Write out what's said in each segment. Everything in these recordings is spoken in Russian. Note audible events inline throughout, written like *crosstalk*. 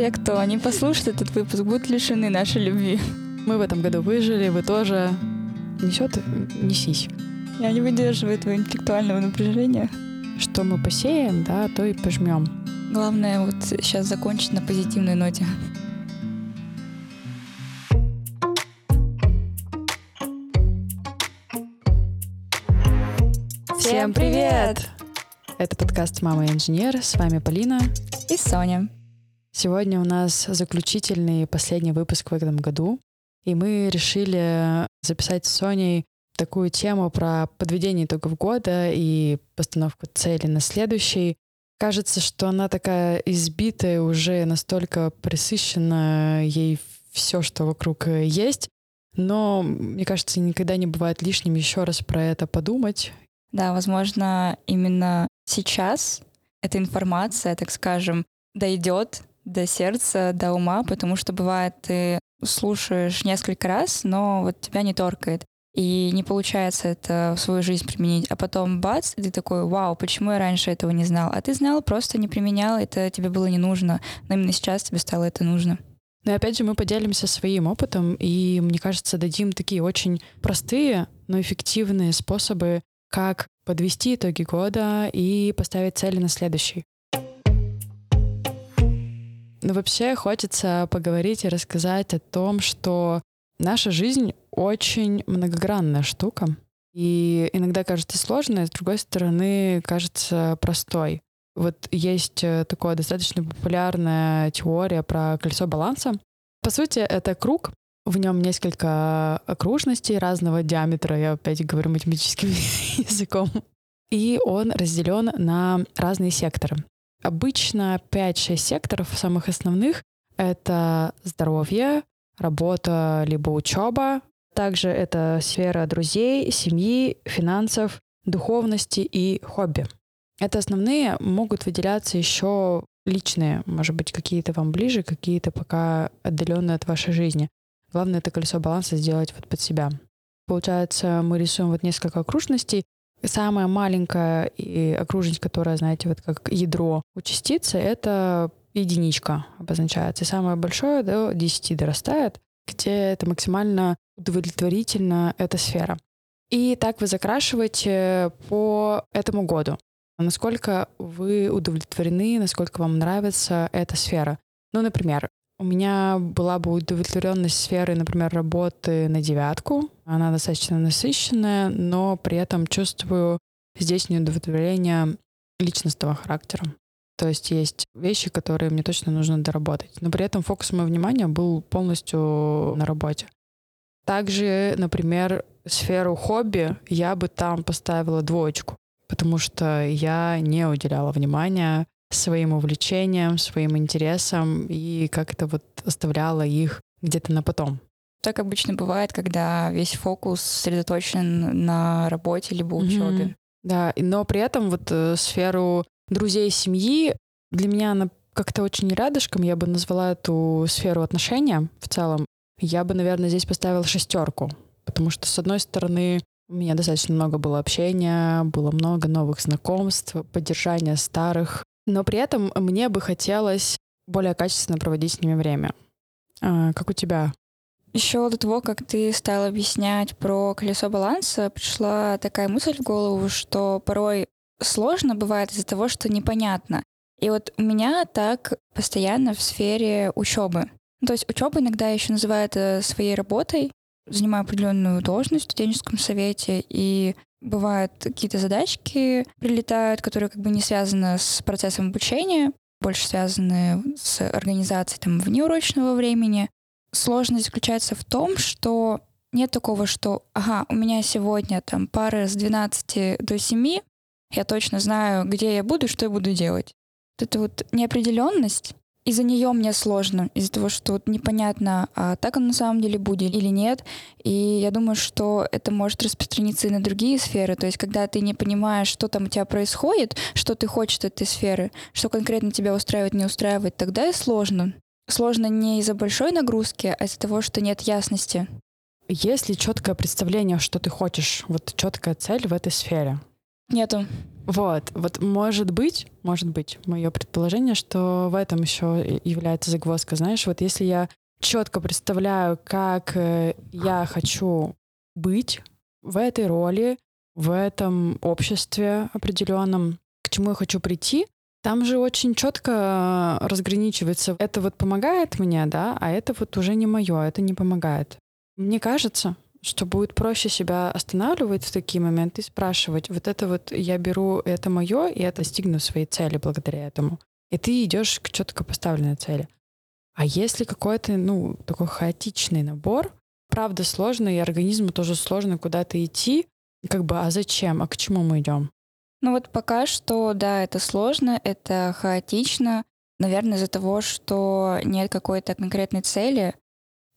Все, кто не послушает этот выпуск, будут лишены нашей любви. Мы в этом году выжили, вы тоже. Несет, несись. Я не выдерживаю этого интеллектуального напряжения. Что мы посеем, да, то и пожмем. Главное вот сейчас закончить на позитивной ноте. Всем привет! Это подкаст «Мама и инженер». С вами Полина и Соня. Сегодня у нас заключительный последний выпуск в этом году. И мы решили записать с Соней такую тему про подведение итогов года и постановку цели на следующий. Кажется, что она такая избитая, уже настолько присыщена ей все, что вокруг есть. Но, мне кажется, никогда не бывает лишним еще раз про это подумать да, возможно, именно сейчас эта информация, так скажем, дойдет до сердца, до ума, потому что бывает, ты слушаешь несколько раз, но вот тебя не торкает. И не получается это в свою жизнь применить. А потом бац, и ты такой, вау, почему я раньше этого не знал? А ты знал, просто не применял, это тебе было не нужно. Но именно сейчас тебе стало это нужно. Но опять же, мы поделимся своим опытом, и, мне кажется, дадим такие очень простые, но эффективные способы как подвести итоги года и поставить цели на следующий. Но вообще хочется поговорить и рассказать о том, что наша жизнь очень многогранная штука. И иногда кажется сложной, с другой стороны кажется простой. Вот есть э, такая достаточно популярная теория про кольцо баланса. По сути, это круг, в нем несколько окружностей разного диаметра, я опять говорю математическим *laughs* языком. И он разделен на разные секторы. Обычно 5-6 секторов самых основных — это здоровье, работа либо учеба. Также это сфера друзей, семьи, финансов, духовности и хобби. Это основные, могут выделяться еще личные, может быть, какие-то вам ближе, какие-то пока отдаленные от вашей жизни. Главное это колесо баланса сделать вот под себя. Получается, мы рисуем вот несколько окружностей. Самая маленькая окружность, которая, знаете, вот как ядро у частицы, это единичка обозначается. И самое большое до 10 дорастает, где это максимально удовлетворительно эта сфера. И так вы закрашиваете по этому году. Насколько вы удовлетворены, насколько вам нравится эта сфера. Ну, например, у меня была бы удовлетворенность сферы, например, работы на девятку. Она достаточно насыщенная, но при этом чувствую здесь неудовлетворение личностного характера. То есть есть вещи, которые мне точно нужно доработать. Но при этом фокус моего внимания был полностью на работе. Также, например, сферу хобби я бы там поставила двоечку, потому что я не уделяла внимания своим увлечениям, своим интересам и как это вот оставляло их где-то на потом. Так обычно бывает, когда весь фокус сосредоточен на работе либо учебе. Mm-hmm. Да, но при этом вот э, сферу друзей, семьи для меня она как-то очень рядышком. Я бы назвала эту сферу отношения в целом. Я бы, наверное, здесь поставила шестерку, потому что с одной стороны у меня достаточно много было общения, было много новых знакомств, поддержания старых но при этом мне бы хотелось более качественно проводить с ними время. А, как у тебя? Еще до того, как ты стал объяснять про колесо баланса, пришла такая мысль в голову, что порой сложно бывает из-за того, что непонятно. И вот у меня так постоянно в сфере учебы. То есть учеба иногда еще называют своей работой, занимаю определенную должность в студенческом совете, и Бывают какие-то задачки прилетают, которые как бы не связаны с процессом обучения, больше связаны с организацией там внеурочного времени. Сложность заключается в том, что нет такого, что, ага, у меня сегодня там пары с 12 до 7, я точно знаю, где я буду, что я буду делать. Вот эта вот неопределенность, из-за нее мне сложно, из-за того, что вот непонятно, а так оно на самом деле будет или нет. И я думаю, что это может распространиться и на другие сферы. То есть, когда ты не понимаешь, что там у тебя происходит, что ты хочешь от этой сферы, что конкретно тебя устраивает, не устраивает, тогда и сложно. Сложно не из-за большой нагрузки, а из-за того, что нет ясности. Есть ли четкое представление, что ты хочешь? Вот четкая цель в этой сфере? Нету. Вот, вот может быть, может быть, мое предположение, что в этом еще является загвоздка. Знаешь, вот если я четко представляю, как э, я хочу быть в этой роли, в этом обществе определенном, к чему я хочу прийти, там же очень четко разграничивается. Это вот помогает мне, да, а это вот уже не мое, это не помогает. Мне кажется, что будет проще себя останавливать в такие моменты и спрашивать, вот это вот я беру, это мое, и я достигну своей цели благодаря этому. И ты идешь к четко поставленной цели. А если какой-то, ну, такой хаотичный набор, правда сложно, и организму тоже сложно куда-то идти, как бы, а зачем, а к чему мы идем? Ну вот пока что, да, это сложно, это хаотично. Наверное, из-за того, что нет какой-то конкретной цели,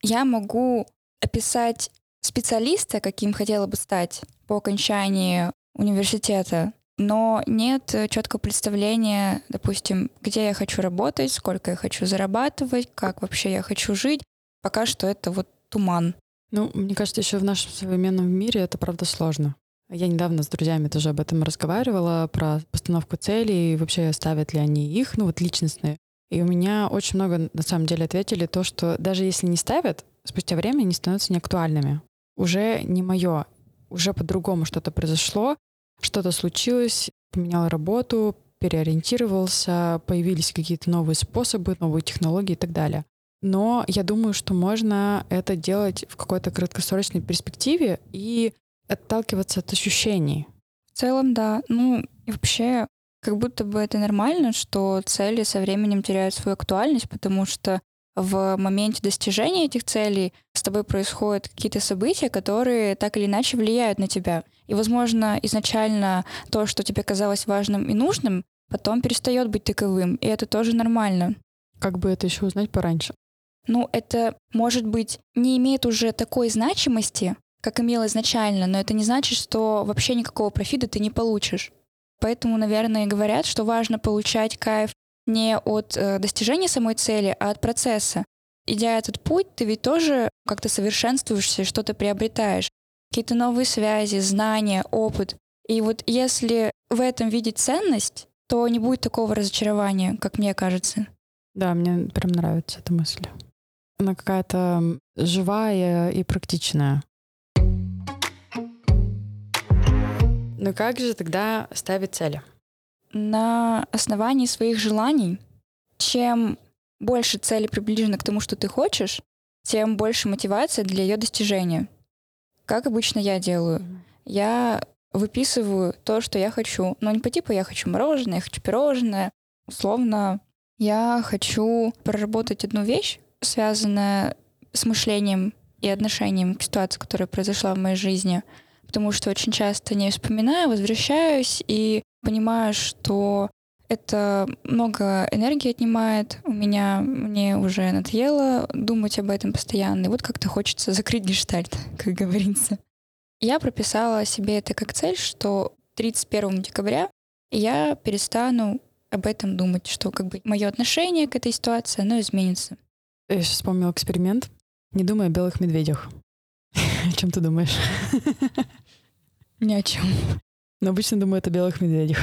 я могу описать специалиста, каким хотела бы стать по окончании университета, но нет четкого представления, допустим, где я хочу работать, сколько я хочу зарабатывать, как вообще я хочу жить. Пока что это вот туман. Ну, мне кажется, еще в нашем современном мире это правда сложно. Я недавно с друзьями тоже об этом разговаривала, про постановку целей, и вообще ставят ли они их, ну вот личностные. И у меня очень много, на самом деле, ответили то, что даже если не ставят, спустя время они становятся неактуальными уже не мое, уже по-другому что-то произошло, что-то случилось, поменял работу, переориентировался, появились какие-то новые способы, новые технологии и так далее. Но я думаю, что можно это делать в какой-то краткосрочной перспективе и отталкиваться от ощущений. В целом, да. Ну, и вообще, как будто бы это нормально, что цели со временем теряют свою актуальность, потому что в моменте достижения этих целей с тобой происходят какие-то события, которые так или иначе влияют на тебя. И, возможно, изначально то, что тебе казалось важным и нужным, потом перестает быть таковым, и это тоже нормально. Как бы это еще узнать пораньше? Ну, это, может быть, не имеет уже такой значимости, как имело изначально, но это не значит, что вообще никакого профита ты не получишь. Поэтому, наверное, говорят, что важно получать кайф не от э, достижения самой цели, а от процесса. Идя этот путь, ты ведь тоже как-то совершенствуешься, что-то приобретаешь. Какие-то новые связи, знания, опыт. И вот если в этом видеть ценность, то не будет такого разочарования, как мне кажется. Да, мне прям нравится эта мысль. Она какая-то живая и практичная. Ну как же тогда ставить цели? На основании своих желаний. Чем больше цели приближены к тому, что ты хочешь, тем больше мотивация для ее достижения. Как обычно я делаю. Я выписываю то, что я хочу. Но не по типу я хочу мороженое, я хочу пирожное. Условно, я хочу проработать одну вещь, связанную с мышлением и отношением к ситуации, которая произошла в моей жизни, потому что очень часто не вспоминаю, возвращаюсь и понимаю, что это много энергии отнимает у меня, мне уже надоело думать об этом постоянно, и вот как-то хочется закрыть гештальт, *laughs* как говорится. Я прописала себе это как цель, что 31 декабря я перестану об этом думать, что как бы мое отношение к этой ситуации, оно изменится. Я сейчас вспомнила эксперимент. Не думай о белых медведях. *laughs* О чем ты думаешь? Ни о чем. Но обычно думают о белых медведях.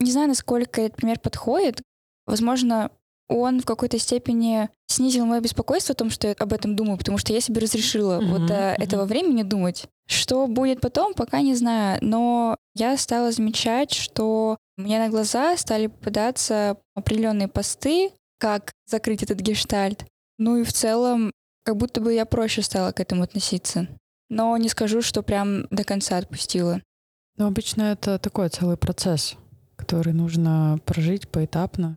Не знаю, насколько этот пример подходит. Возможно, он в какой-то степени снизил мое беспокойство о том, что я об этом думаю, потому что я себе разрешила mm-hmm, вот mm-hmm. этого времени думать. Что будет потом, пока не знаю. Но я стала замечать, что мне на глаза стали попадаться определенные посты, как закрыть этот гештальт. Ну и в целом, как будто бы я проще стала к этому относиться. Но не скажу, что прям до конца отпустила. Ну, обычно это такой целый процесс, который нужно прожить поэтапно.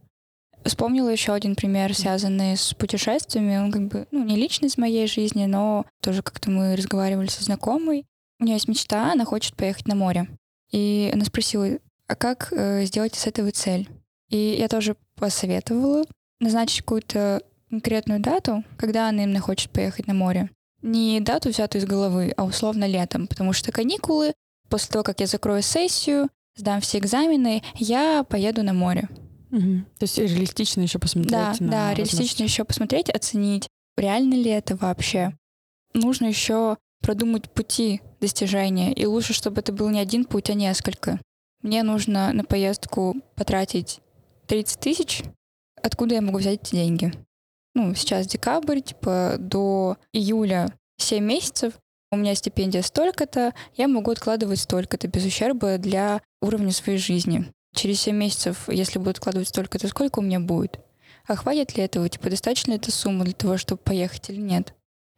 Вспомнила еще один пример, связанный с путешествиями. Он как бы, ну, не лично из моей жизни, но тоже как-то мы разговаривали со знакомой. У нее есть мечта, она хочет поехать на море. И она спросила, а как э, сделать из этого цель? И я тоже посоветовала назначить какую-то конкретную дату, когда она именно хочет поехать на море. Не дату взятую из головы, а условно летом, потому что каникулы после того, как я закрою сессию, сдам все экзамены, я поеду на море. Угу. То есть реалистично еще посмотреть. Да, на да, реалистично еще посмотреть, оценить, реально ли это вообще. Нужно еще продумать пути достижения, и лучше, чтобы это был не один путь, а несколько. мне нужно на поездку потратить 30 тысяч, откуда я могу взять эти деньги? Ну, сейчас декабрь, типа до июля 7 месяцев, у меня стипендия столько-то, я могу откладывать столько-то без ущерба для уровня своей жизни. Через 7 месяцев, если буду откладывать столько-то, сколько у меня будет? А хватит ли этого? Типа, достаточно ли эта сумма для того, чтобы поехать или нет?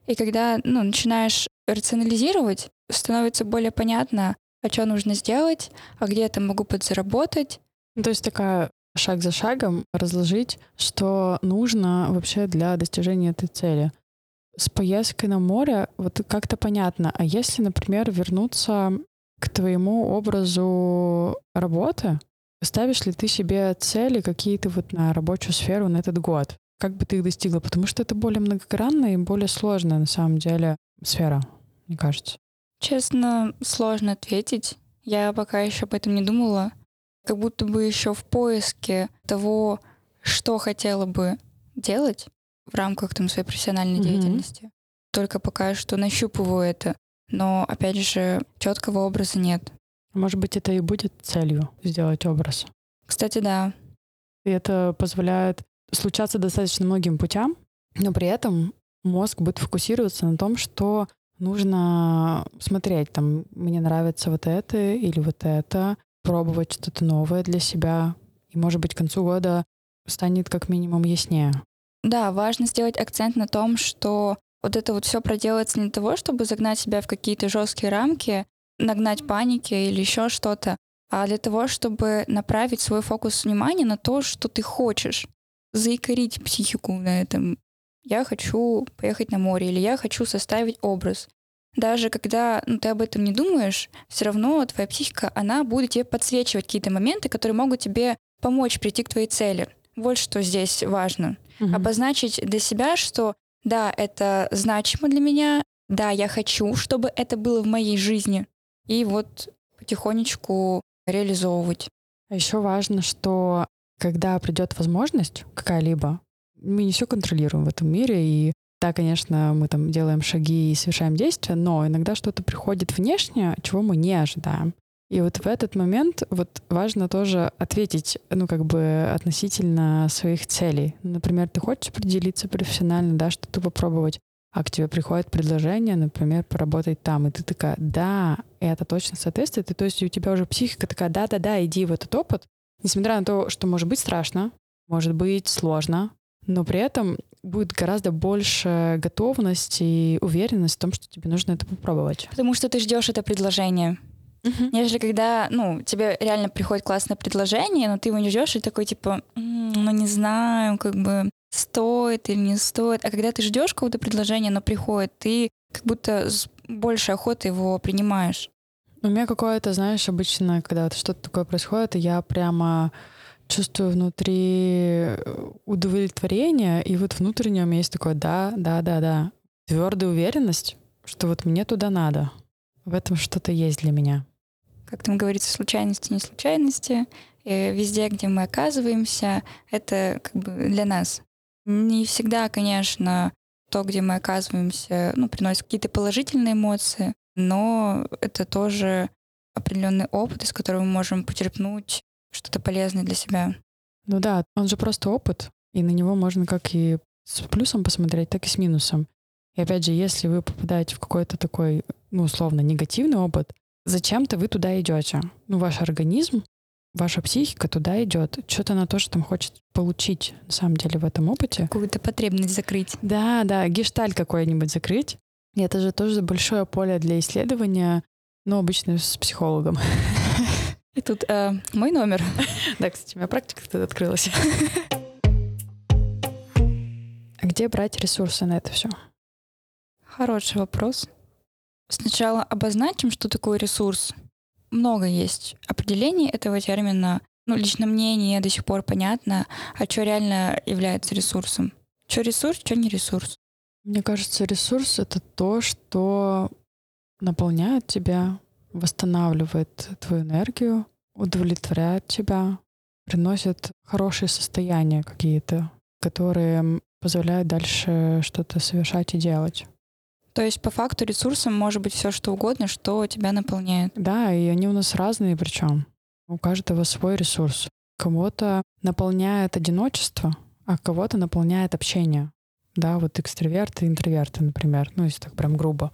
И когда ну, начинаешь рационализировать, становится более понятно, а что нужно сделать, а где я могу подзаработать. Ну, то есть такая шаг за шагом разложить, что нужно вообще для достижения этой цели. С поездкой на море вот как-то понятно. А если, например, вернуться к твоему образу работы, ставишь ли ты себе цели какие-то вот на рабочую сферу на этот год? Как бы ты их достигла? Потому что это более многогранная и более сложная на самом деле сфера, мне кажется. Честно, сложно ответить. Я пока еще об этом не думала. Как будто бы еще в поиске того, что хотела бы делать в рамках там, своей профессиональной mm-hmm. деятельности. Только пока что нащупываю это. Но, опять же, четкого образа нет. Может быть, это и будет целью сделать образ. Кстати, да. И это позволяет случаться достаточно многим путям, но при этом мозг будет фокусироваться на том, что нужно смотреть, там, мне нравится вот это или вот это, пробовать что-то новое для себя. И, может быть, к концу года станет как минимум яснее. Да, важно сделать акцент на том, что вот это вот все проделается не для того, чтобы загнать себя в какие-то жесткие рамки, нагнать паники или еще что-то, а для того, чтобы направить свой фокус внимания на то, что ты хочешь, заикарить психику на этом я хочу поехать на море, или я хочу составить образ. Даже когда ну, ты об этом не думаешь, все равно твоя психика, она будет тебе подсвечивать какие-то моменты, которые могут тебе помочь прийти к твоей цели. Вот что здесь важно. Угу. Обозначить для себя, что да, это значимо для меня, да, я хочу, чтобы это было в моей жизни. И вот потихонечку реализовывать. А еще важно, что когда придет возможность какая-либо, мы не все контролируем в этом мире, и да, конечно, мы там делаем шаги и совершаем действия, но иногда что-то приходит внешне, чего мы не ожидаем. И вот в этот момент вот важно тоже ответить, ну, как бы относительно своих целей. Например, ты хочешь определиться профессионально, да, что-то попробовать, а к тебе приходит предложение, например, поработать там, и ты такая, да, это точно соответствует, и то есть у тебя уже психика такая, да-да-да, иди в этот опыт, несмотря на то, что может быть страшно, может быть сложно, но при этом будет гораздо больше готовности и уверенность в том, что тебе нужно это попробовать. Потому что ты ждешь это предложение. Uh-huh. Нежели когда, ну, тебе реально приходит классное предложение, но ты его не ждешь и такой типа, м-м, ну не знаю, как бы стоит или не стоит. А когда ты ждешь какого-то предложения, оно приходит, ты как будто с большей охотой его принимаешь. У меня какое-то, знаешь, обычно, когда вот что-то такое происходит, я прямо чувствую внутри удовлетворение, и вот внутренне у меня есть такое да, да, да, да. Твердая уверенность, что вот мне туда надо. В этом что-то есть для меня. Как там говорится, случайности, не случайности. И везде, где мы оказываемся, это как бы для нас. Не всегда, конечно, то, где мы оказываемся, ну, приносит какие-то положительные эмоции, но это тоже определенный опыт, из которого мы можем почерпнуть что-то полезное для себя. Ну да, он же просто опыт, и на него можно как и с плюсом посмотреть, так и с минусом. И опять же, если вы попадаете в какой-то такой, ну, условно, негативный опыт, зачем-то вы туда идете. Ну, ваш организм, ваша психика туда идет. Что-то она тоже там хочет получить, на самом деле, в этом опыте. Какую-то потребность закрыть. Да, да, гешталь какой-нибудь закрыть. И это же тоже большое поле для исследования, но обычно с психологом. И тут э, мой номер. *laughs* Да, кстати, у меня практика тут открылась. *laughs* А где брать ресурсы на это все? Хороший вопрос. Сначала обозначим, что такое ресурс. Много есть определений этого термина. Ну, лично мне не до сих пор понятно, а что реально является ресурсом. Что ресурс, что не ресурс. Мне кажется, ресурс — это то, что наполняет тебя, восстанавливает твою энергию, удовлетворяет тебя, приносит хорошие состояния какие-то, которые позволяют дальше что-то совершать и делать. То есть по факту ресурсом может быть все что угодно, что тебя наполняет. Да, и они у нас разные причем. У каждого свой ресурс. Кого-то наполняет одиночество, а кого-то наполняет общение. Да, вот экстраверты интроверты, например, ну, если так прям грубо.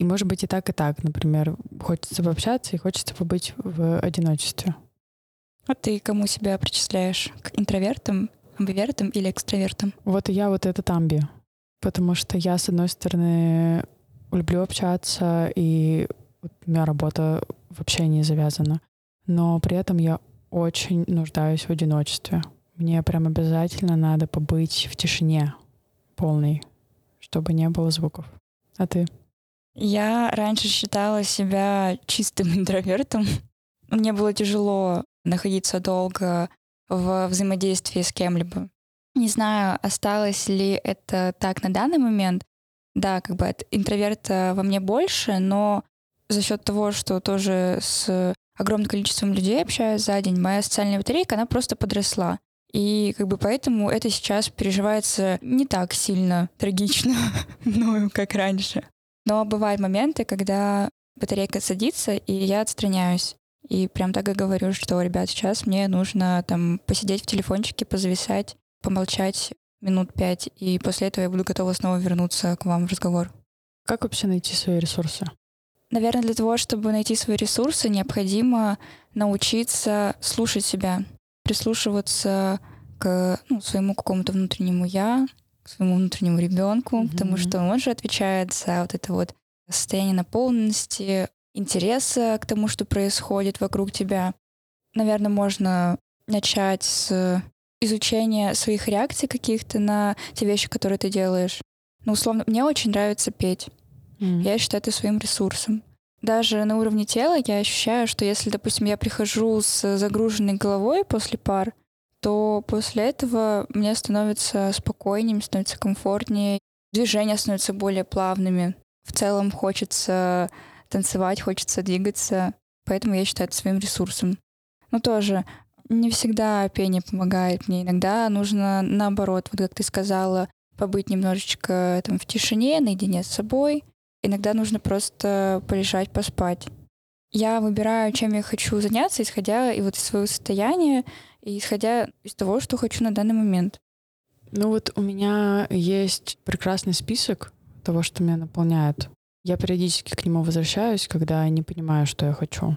И может быть и так, и так. Например, хочется пообщаться и хочется побыть в одиночестве. А ты кому себя причисляешь? К интровертам, амбивертам или экстравертам? Вот и я вот этот амби. Потому что я, с одной стороны, люблю общаться, и у меня работа в общении завязана. Но при этом я очень нуждаюсь в одиночестве. Мне прям обязательно надо побыть в тишине полной, чтобы не было звуков. А ты? Я раньше считала себя чистым *laughs* интровертом. Мне было тяжело находиться долго в взаимодействии с кем-либо. Не знаю, осталось ли это так на данный момент. Да, как бы интроверта во мне больше, но за счет того, что тоже с огромным количеством людей общаюсь за день, моя социальная батарейка, она просто подросла. И как бы поэтому это сейчас переживается не так сильно трагично *laughs* мною, как раньше. Но бывают моменты, когда батарейка садится, и я отстраняюсь. И прям так и говорю, что, ребят, сейчас мне нужно там посидеть в телефончике, позависать, помолчать минут пять, и после этого я буду готова снова вернуться к вам в разговор. Как вообще найти свои ресурсы? Наверное, для того, чтобы найти свои ресурсы, необходимо научиться слушать себя, прислушиваться к ну, своему какому-то внутреннему я, к своему внутреннему ребенку, mm-hmm. потому что он же отвечает за вот это вот состояние наполненности, интереса к тому, что происходит вокруг тебя. Наверное, можно начать с изучения своих реакций каких-то на те вещи, которые ты делаешь. Ну, условно, мне очень нравится петь. Mm. Я считаю это своим ресурсом. Даже на уровне тела я ощущаю, что если, допустим, я прихожу с загруженной головой после пар, то после этого мне становится спокойнее, становится комфортнее, движения становятся более плавными. В целом хочется танцевать, хочется двигаться, поэтому я считаю это своим ресурсом. Но тоже не всегда пение помогает мне. Иногда нужно наоборот, вот как ты сказала, побыть немножечко там в тишине, наедине с собой. Иногда нужно просто полежать, поспать. Я выбираю, чем я хочу заняться, исходя и вот из своего состояния, и исходя из того, что хочу на данный момент. Ну вот у меня есть прекрасный список того, что меня наполняет. Я периодически к нему возвращаюсь, когда не понимаю, что я хочу.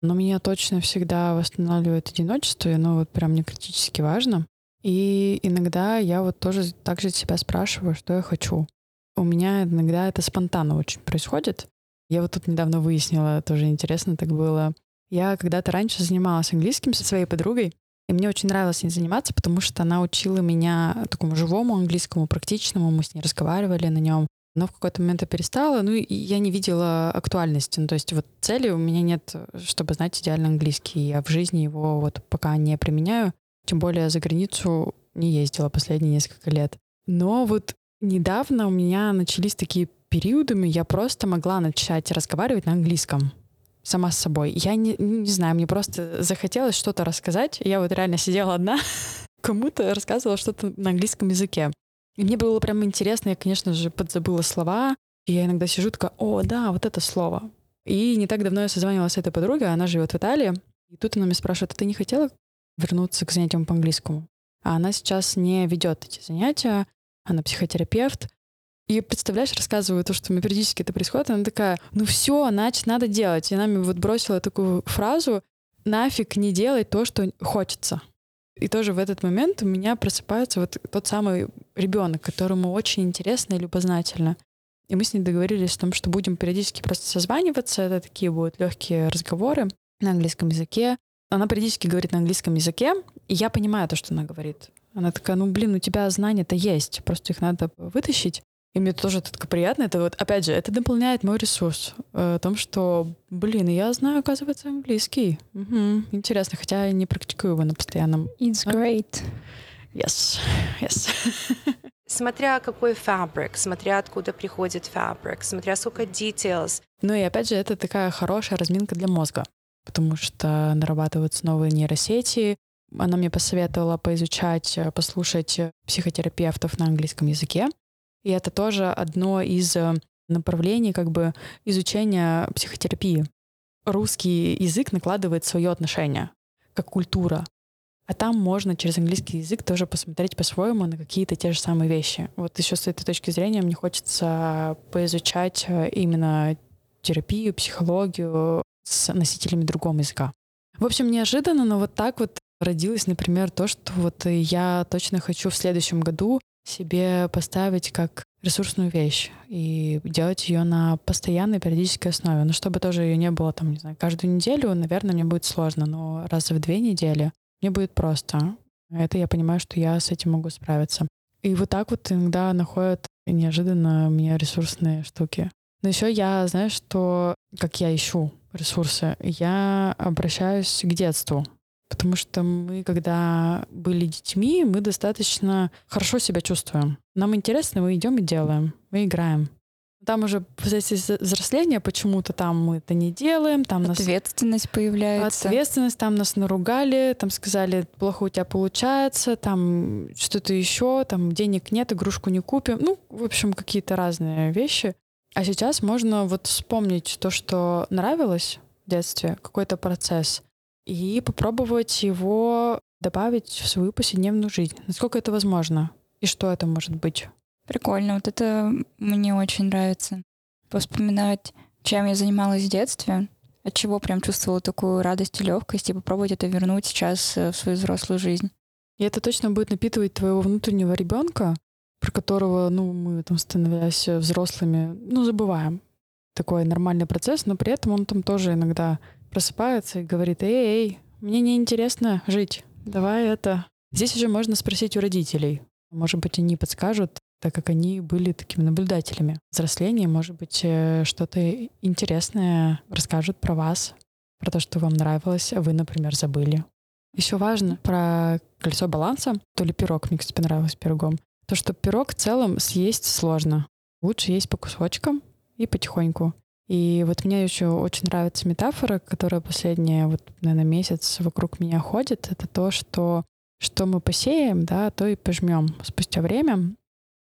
Но меня точно всегда восстанавливает одиночество, и оно вот прям не критически важно. И иногда я вот тоже так же себя спрашиваю, что я хочу. У меня иногда это спонтанно очень происходит. Я вот тут недавно выяснила, тоже интересно так было. Я когда-то раньше занималась английским со своей подругой, и мне очень нравилось с ней заниматься, потому что она учила меня такому живому английскому, практичному. Мы с ней разговаривали на нем но в какой-то момент я перестала, ну и я не видела актуальности. Ну, то есть вот цели у меня нет, чтобы знать идеально английский. Я в жизни его вот пока не применяю, тем более за границу не ездила последние несколько лет. Но вот недавно у меня начались такие периодами, я просто могла начать разговаривать на английском сама с собой. Я не, не знаю, мне просто захотелось что-то рассказать. Я вот реально сидела одна, *laughs* кому-то рассказывала что-то на английском языке. И мне было прям интересно, я, конечно же, подзабыла слова. И я иногда сижу такая, о, да, вот это слово. И не так давно я созванивалась с этой подругой, она живет в Италии. И тут она меня спрашивает, а ты не хотела вернуться к занятиям по английскому? А она сейчас не ведет эти занятия, она психотерапевт. И представляешь, рассказываю то, что у меня периодически это происходит, она такая, ну все, значит, надо делать. И она мне вот бросила такую фразу, нафиг не делать то, что хочется. И тоже в этот момент у меня просыпается вот тот самый ребенок, которому очень интересно и любознательно. И мы с ней договорились о том, что будем периодически просто созваниваться. Это такие будут легкие разговоры на английском языке. Она периодически говорит на английском языке, и я понимаю то, что она говорит. Она такая, ну блин, у тебя знания-то есть, просто их надо вытащить. И мне тоже это так приятно. Это вот, опять же, это дополняет мой ресурс. Э, о том, что, блин, я знаю, оказывается, английский. Угу. Интересно, хотя я не практикую его на постоянном. It's great. Yes, yes. *laughs* Смотря какой фабрик, смотря откуда приходит фабрик, смотря сколько details. Ну и опять же, это такая хорошая разминка для мозга, потому что нарабатываются новые нейросети. Она мне посоветовала поизучать, послушать психотерапевтов на английском языке. И это тоже одно из э, направлений как бы изучения психотерапии. русский язык накладывает свое отношение, как культура. А там можно через английский язык тоже посмотреть по-своему на какие-то те же самые вещи. Вот еще с этой точки зрения мне хочется поизучать э, именно терапию, психологию с носителями другого языка. В общем, неожиданно, но вот так вот родилось, например, то, что вот я точно хочу в следующем году себе поставить как ресурсную вещь и делать ее на постоянной периодической основе. Но чтобы тоже ее не было там, не знаю, каждую неделю, наверное, мне будет сложно, но раз в две недели мне будет просто. Это я понимаю, что я с этим могу справиться. И вот так вот иногда находят неожиданно мне ресурсные штуки. Но еще я, знаешь, что, как я ищу ресурсы, я обращаюсь к детству. Потому что мы, когда были детьми, мы достаточно хорошо себя чувствуем. Нам интересно, мы идем и делаем, мы играем. Там уже после взросления почему-то там мы это не делаем. Там Ответственность нас... появляется. Ответственность, там нас наругали, там сказали, плохо у тебя получается, там что-то еще, там денег нет, игрушку не купим. Ну, в общем, какие-то разные вещи. А сейчас можно вот вспомнить то, что нравилось в детстве, какой-то процесс, и попробовать его добавить в свою повседневную жизнь. Насколько это возможно? И что это может быть? Прикольно. Вот это мне очень нравится. Вспоминать, чем я занималась в детстве, от чего прям чувствовала такую радость и легкость, и попробовать это вернуть сейчас э, в свою взрослую жизнь. И это точно будет напитывать твоего внутреннего ребенка, про которого, ну, мы там, становясь взрослыми, ну, забываем. Такой нормальный процесс, но при этом он там тоже иногда просыпается и говорит, эй, эй, мне неинтересно жить, давай это. Здесь уже можно спросить у родителей. Может быть, они подскажут, так как они были такими наблюдателями. Взросление, может быть, э, что-то интересное расскажут про вас, про то, что вам нравилось, а вы, например, забыли. Еще важно про колесо баланса, то ли пирог, мне, кстати, понравилось пирогом, то, что пирог в целом съесть сложно. Лучше есть по кусочкам и потихоньку. И вот мне еще очень нравится метафора, которая последняя, вот, наверное, месяц вокруг меня ходит. Это то, что что мы посеем, да, то и пожмем. Спустя время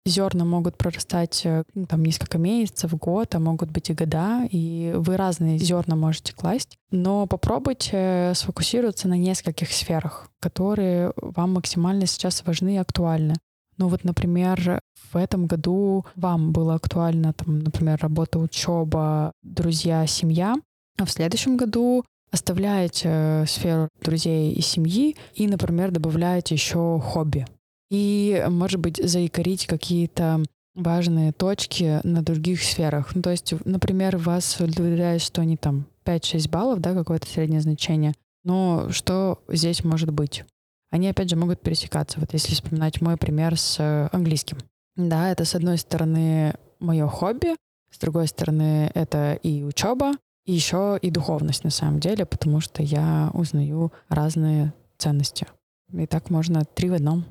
зерна могут прорастать э, ну, там несколько месяцев, год, а могут быть и года, и вы разные зерна можете класть, но попробуйте сфокусироваться на нескольких сферах, которые вам максимально сейчас важны и актуальны. Ну вот, например, в этом году вам было актуально, там, например, работа, учеба, друзья, семья, а в следующем году оставляете э, сферу друзей и семьи и, например, добавляете еще хобби. И, может быть, заикарить какие-то важные точки на других сферах. Ну, то есть, например, вас удовлетворяет, что они там 5-6 баллов, да, какое-то среднее значение. Но что здесь может быть? Они, опять же, могут пересекаться. Вот если вспоминать мой пример с э, английским. Да, это, с одной стороны, мое хобби, с другой стороны, это и учеба, и еще и духовность на самом деле, потому что я узнаю разные ценности. И так можно три в одном.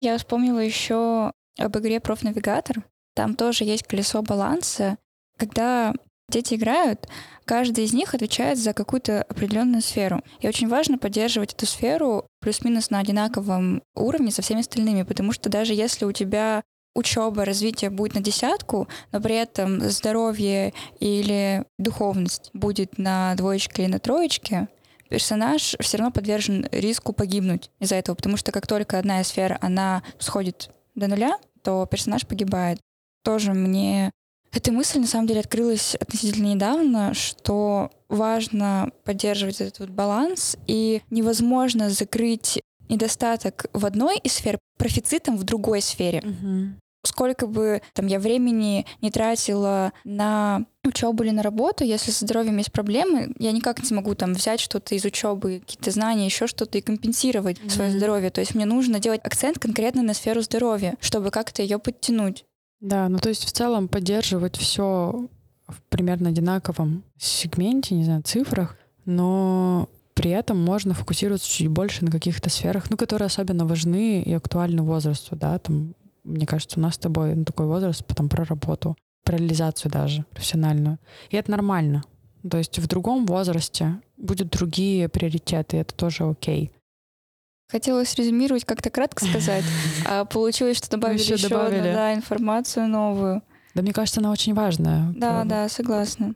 Я вспомнила еще об игре профнавигатор. Там тоже есть колесо баланса. Когда дети играют, каждый из них отвечает за какую-то определенную сферу. И очень важно поддерживать эту сферу плюс-минус на одинаковом уровне со всеми остальными, потому что даже если у тебя учеба, развитие будет на десятку, но при этом здоровье или духовность будет на двоечке или на троечке, персонаж все равно подвержен риску погибнуть из-за этого, потому что как только одна сфера, она сходит до нуля, то персонаж погибает. Тоже мне эта мысль на самом деле открылась относительно недавно, что важно поддерживать этот вот баланс, и невозможно закрыть недостаток в одной из сфер профицитом в другой сфере. Угу. Сколько бы там я времени не тратила на учебу или на работу, если со здоровьем есть проблемы, я никак не смогу там взять что-то из учебы, какие-то знания, еще что-то и компенсировать mm-hmm. свое здоровье. То есть мне нужно делать акцент конкретно на сферу здоровья, чтобы как-то ее подтянуть. Да, ну то есть в целом поддерживать все в примерно одинаковом сегменте, не знаю, цифрах, но при этом можно фокусироваться чуть больше на каких-то сферах, ну, которые особенно важны и актуальны возрасту, да, там, мне кажется, у нас с тобой ну, такой возраст, потом про работу, про реализацию даже профессиональную. И это нормально. То есть в другом возрасте будут другие приоритеты, и это тоже окей. Хотелось резюмировать, как-то кратко сказать, *laughs* а получилось, что добавили еще, еще добавили. Одну, да, информацию новую. Да, мне кажется, она очень важная. Да, да, согласна.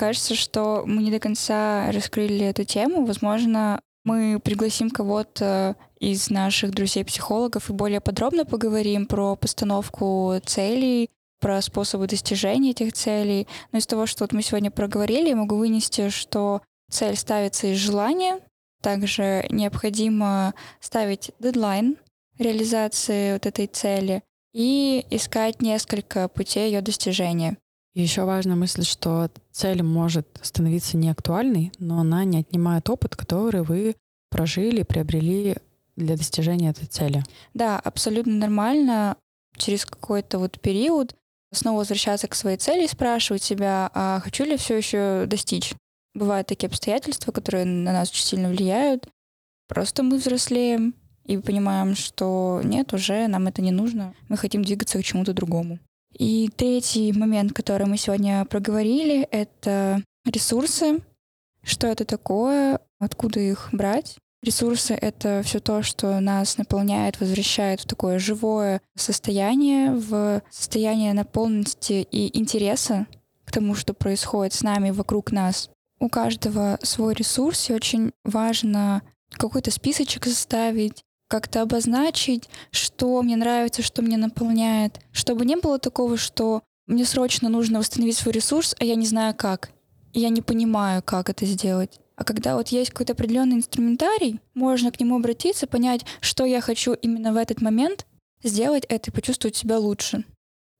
кажется, что мы не до конца раскрыли эту тему. Возможно, мы пригласим кого-то из наших друзей-психологов и более подробно поговорим про постановку целей, про способы достижения этих целей. Но из того, что вот мы сегодня проговорили, я могу вынести, что цель ставится из желания. Также необходимо ставить дедлайн реализации вот этой цели и искать несколько путей ее достижения. Еще важная мысль, что цель может становиться неактуальной, но она не отнимает опыт, который вы прожили, приобрели для достижения этой цели. Да, абсолютно нормально через какой-то вот период снова возвращаться к своей цели и спрашивать себя, а хочу ли все еще достичь. Бывают такие обстоятельства, которые на нас очень сильно влияют. Просто мы взрослеем и понимаем, что нет, уже нам это не нужно. Мы хотим двигаться к чему-то другому. И третий момент, который мы сегодня проговорили, это ресурсы. Что это такое, откуда их брать. Ресурсы — это все то, что нас наполняет, возвращает в такое живое состояние, в состояние наполненности и интереса к тому, что происходит с нами, вокруг нас. У каждого свой ресурс, и очень важно какой-то списочек составить, как-то обозначить, что мне нравится, что мне наполняет, чтобы не было такого, что мне срочно нужно восстановить свой ресурс, а я не знаю как. Я не понимаю, как это сделать. А когда вот есть какой-то определенный инструментарий, можно к нему обратиться, понять, что я хочу именно в этот момент, сделать это и почувствовать себя лучше.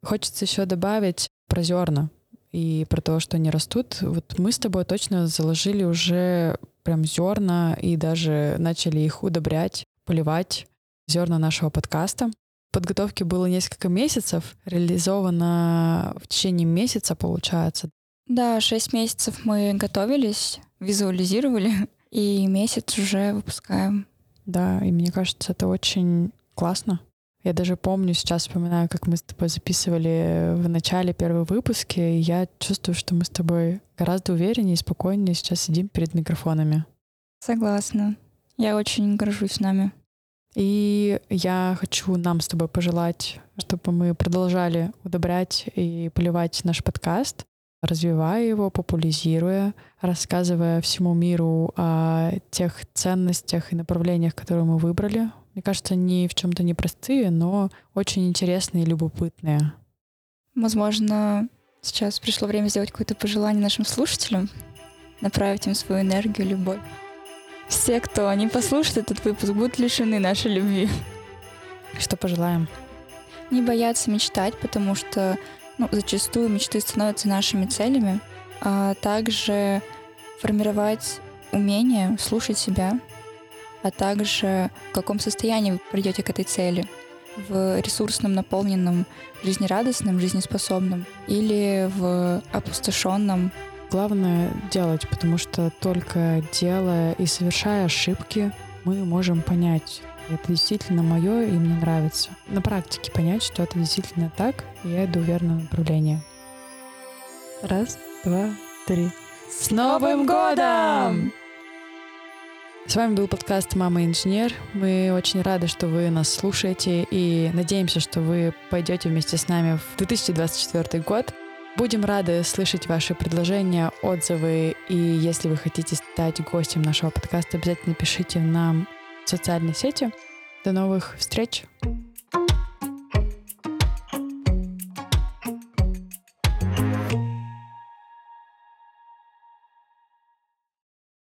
Хочется еще добавить про зерна и про то, что они растут. Вот мы с тобой точно заложили уже прям зерна и даже начали их удобрять поливать зерна нашего подкаста. Подготовки было несколько месяцев, реализовано в течение месяца, получается. Да, шесть месяцев мы готовились, визуализировали, *laughs* и месяц уже выпускаем. Да, и мне кажется, это очень классно. Я даже помню, сейчас вспоминаю, как мы с тобой записывали в начале первого выпуска, и я чувствую, что мы с тобой гораздо увереннее и спокойнее сейчас сидим перед микрофонами. Согласна. Я очень горжусь нами. И я хочу нам с тобой пожелать, чтобы мы продолжали удобрять и поливать наш подкаст, развивая его, популяризируя, рассказывая всему миру о тех ценностях и направлениях, которые мы выбрали. Мне кажется, они в чем-то непростые, но очень интересные и любопытные. Возможно, сейчас пришло время сделать какое-то пожелание нашим слушателям, направить им свою энергию, любовь. Все, кто не послушает этот выпуск, будут лишены нашей любви. Что пожелаем? Не бояться мечтать, потому что ну, зачастую мечты становятся нашими целями, а также формировать умение слушать себя, а также в каком состоянии вы придете к этой цели в ресурсном, наполненном, жизнерадостном, жизнеспособном или в опустошенном, Главное делать, потому что только делая и совершая ошибки, мы можем понять, это действительно мое и мне нравится. На практике понять, что это действительно так, и я иду в верное направление. Раз, два, три. С Новым годом! С вами был подкаст «Мама инженер». Мы очень рады, что вы нас слушаете и надеемся, что вы пойдете вместе с нами в 2024 год. Будем рады слышать ваши предложения, отзывы. И если вы хотите стать гостем нашего подкаста, обязательно пишите нам в социальной сети. До новых встреч!